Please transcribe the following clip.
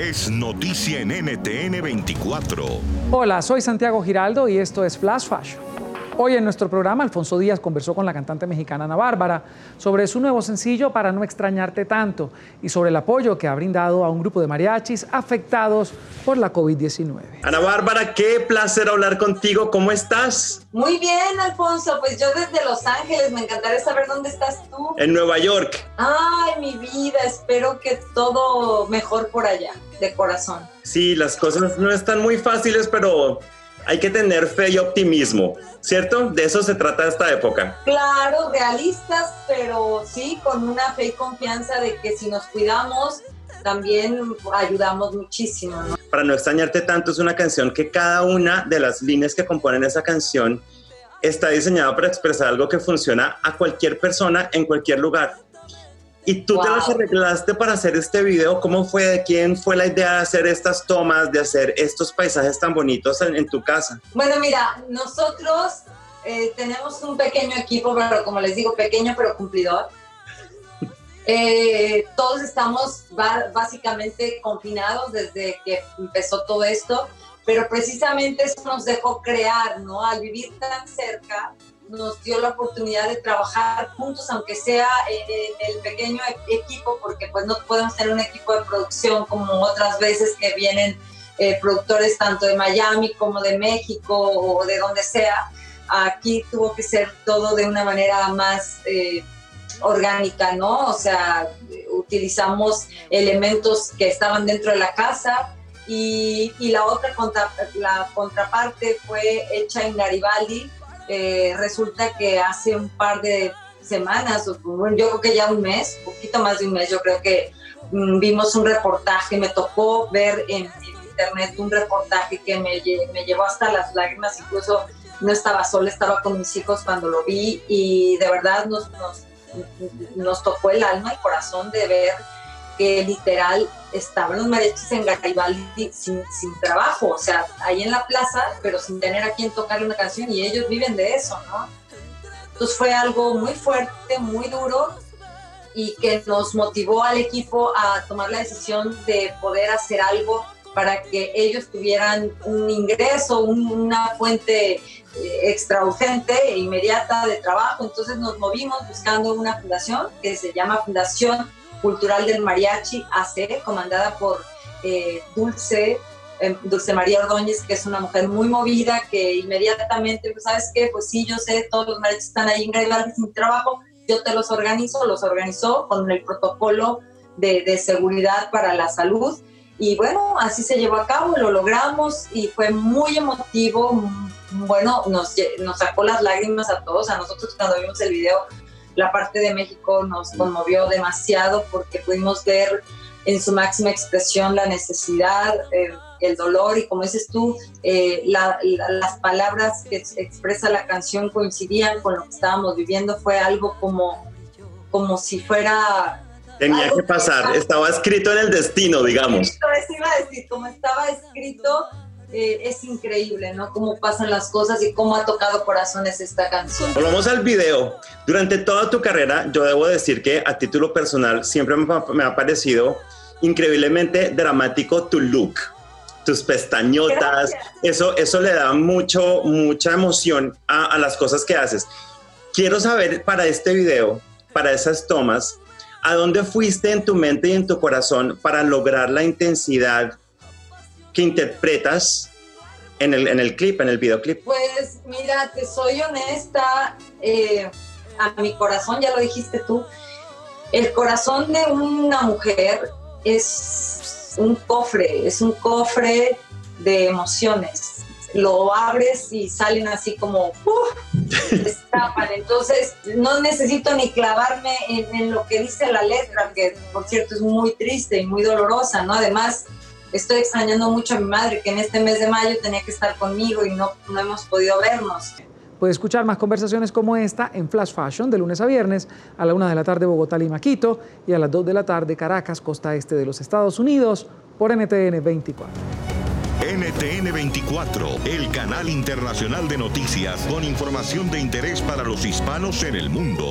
es noticia en NTN 24. Hola, soy Santiago Giraldo y esto es Flash Fashion. Hoy en nuestro programa, Alfonso Díaz conversó con la cantante mexicana Ana Bárbara sobre su nuevo sencillo Para no extrañarte tanto y sobre el apoyo que ha brindado a un grupo de mariachis afectados por la COVID-19. Ana Bárbara, qué placer hablar contigo. ¿Cómo estás? Muy bien, Alfonso. Pues yo desde Los Ángeles, me encantaría saber dónde estás tú. En Nueva York. Ay, mi vida, espero que todo mejor por allá, de corazón. Sí, las cosas no están muy fáciles, pero hay que tener fe y optimismo, ¿cierto? De eso se trata esta época. Claro, realistas, pero sí con una fe y confianza de que si nos cuidamos, también ayudamos muchísimo. ¿no? Para no extrañarte tanto, es una canción que cada una de las líneas que componen esa canción está diseñada para expresar algo que funciona a cualquier persona en cualquier lugar. Y tú te las arreglaste para hacer este video. ¿Cómo fue? ¿De quién fue la idea de hacer estas tomas, de hacer estos paisajes tan bonitos en, tu casa? Bueno, mira, nosotros eh, tenemos un pequeño equipo, pero como les digo, pequeño pero cumplidor. Eh, todos estamos básicamente confinados desde que empezó todo esto, pero precisamente eso nos dejó crear, ¿no? Al vivir tan cerca, nos dio la oportunidad de trabajar juntos, aunque sea en, el pequeño e-, equipo, porque pues no podemos tener un equipo de producción como otras veces que vienen eh, productores tanto de Miami como de México o de donde sea. Aquí tuvo que ser todo de una manera más eh, orgánica, ¿no? O sea, utilizamos elementos que estaban dentro de la casa, y, y, la otra la contraparte fue hecha en Garibaldi eh, resulta que hace un par de semanas, yo creo que ya un mes, un poquito más de un mes, yo creo que mm, vimos un reportaje, me tocó ver en, internet un reportaje que me, me, llevó hasta las lágrimas, incluso no estaba sola, estaba con mis hijos cuando lo vi y de verdad nos, nos, nos tocó el alma, el corazón de ver que literal estaban los mariachis en Garibaldi sin, sin, trabajo, o sea, ahí en la plaza, pero sin tener a quien tocarle una canción y ellos viven de eso, ¿no? Entonces fue algo muy fuerte, muy duro y que nos motivó al equipo a tomar la decisión de poder hacer algo para que ellos tuvieran un ingreso, una fuente eh, extra urgente e inmediata de trabajo. Entonces nos movimos buscando una fundación que se llama Fundación Cultural del Mariachi AC, comandada por eh, Dulce, em, Dulce María Ordóñez, que es una mujer muy movida, que inmediatamente, pues, ¿sabes qué? Pues sí, yo sé, todos los mariachis están ahí en sin trabajo, yo te los organizo, los organizó con el protocolo de, seguridad para la salud. Y bueno, así se llevó a cabo, lo logramos y fue muy emotivo. Bueno, nos, nos sacó las lágrimas a todos, a nosotros cuando vimos el video la parte de México nos conmovió demasiado porque pudimos ver en su máxima expresión la necesidad, eh, el dolor y como dices tú, eh, las palabras que expresa la canción coincidían con lo que estábamos viviendo, fue algo como, como si fuera... Tenía que pasar, estaba escrito en el destino, digamos. Eso iba a decir, como estaba escrito eh, es increíble, ¿no? Cómo pasan las cosas y cómo ha tocado corazones esta canción. Volvamos al video. Durante toda tu carrera, yo debo decir que a título personal siempre me ha parecido increíblemente dramático tu look, tus pestañotas. Eso, eso le da mucho, mucha emoción a, a las cosas que haces. Quiero saber para este video, para esas tomas, ¿a dónde fuiste en tu mente y en tu corazón para lograr la intensidad que interpretas en el, en el clip, en el videoclip? Pues mira, te soy honesta, eh, a mi corazón, ya lo dijiste tú, el corazón de una mujer es un cofre, es un cofre de emociones. Lo abres y salen así como, Entonces, no necesito ni clavarme en, en, lo que dice la letra, que por cierto es muy triste y muy dolorosa, ¿no? Además, estoy extrañando mucho a mi madre, que en este mes de mayo tenía que estar conmigo y no, no hemos podido vernos. Puede escuchar más conversaciones como esta en Flash Fashion de lunes a viernes a la 1 de la tarde Bogotá, Lima, Quito y a las 2 de la tarde Caracas, costa este de los Estados Unidos por NTN 24. NTN 24, el canal internacional de noticias con información de interés para los hispanos en el mundo.